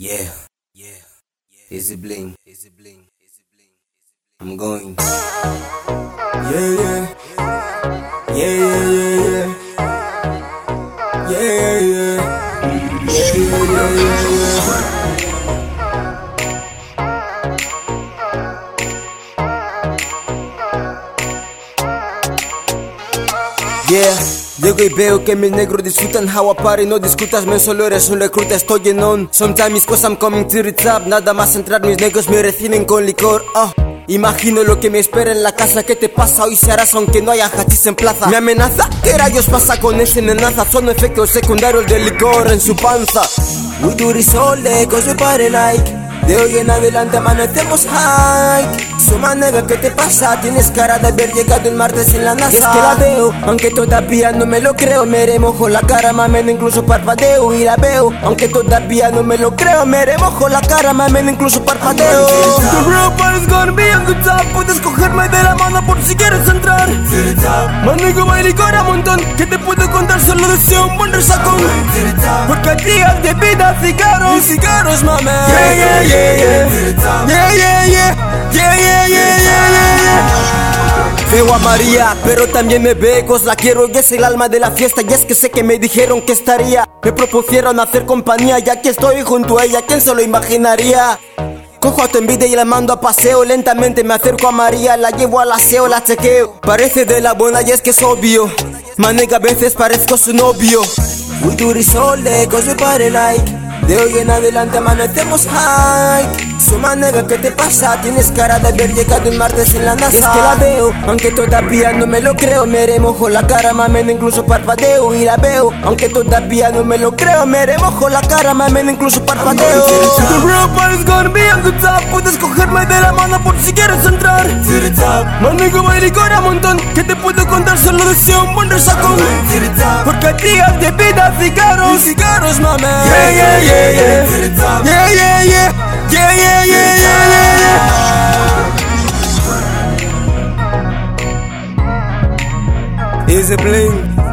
Yeah, yeah, yeah. Is it bling? Is it bling? Is it bling? I'm going. Yeah, yeah. Yeah, yeah, yeah, yeah. Yeah, yeah, yeah. Yeah, yeah, yeah, yeah. Yeah. Llego y veo que mis negros disfrutan how I party No discutas, men, solo eres un recruta, estoy en on Sometimes cause I'm coming to the top Nada más entrar, mis negros me reciben con licor ah. Imagino lo que me espera en la casa ¿Qué te pasa? Hoy se harás aunque no haya hachís en plaza ¿Me amenaza? ¿Qué rayos pasa con ese nenaza? Son efectos secundarios del licor en su panza We do this all day cause we party like de hoy en adelante amanecemos high Suma nega, ¿qué te pasa? Tienes cara de haber llegado el martes en la NASA. Y es que la veo, aunque todavía no me lo creo. Me remojo la cara, mamen, incluso parpadeo. Y la veo, aunque todavía no me lo creo. Me remojo la cara, mamen, incluso parpadeo. The real party's gonna be on the top Puedes cogerme de la mano por si quieres entrar. Manigo, baile cora montón un buen resaco. Porque de vida cigarros y cigarros, mami Yeah, yeah, yeah, yeah. Yeah, yeah, yeah. Yeah, yeah, yeah, yeah, yeah, Veo a María, pero también me vegos pues La quiero y es el alma de la fiesta. Y es que sé que me dijeron que estaría. Me propusieron hacer compañía Ya que estoy junto a ella, ¿quién se lo imaginaría? Cojo a tu envidia y la mando a paseo. Lentamente me acerco a María La llevo al aseo, la chequeo. Parece de la buena y es que es obvio. Manega a veces parezco su novio. We do this all day cause we party like. De hoy en adelante amanecemos high Suma nega, ¿qué te pasa? Tienes cara de haber llegado el martes en la NASA. Es que la veo, aunque todavía no me lo creo. Me remojo la cara, mamen, incluso parpadeo Y la veo, aunque todavía no me lo creo Me remojo la cara, mamen, incluso parpadeo. The real party's gonna be on the top. Puedes cogerme de la mano por si quieres entrar. Manigo, baile cora montón. Que te c'est a monde de sa Porque ti as des cigarros, cigarros ma mère. Yeah yeah yeah yeah, yeah yeah yeah, yeah yeah yeah yeah yeah. yeah. it bling.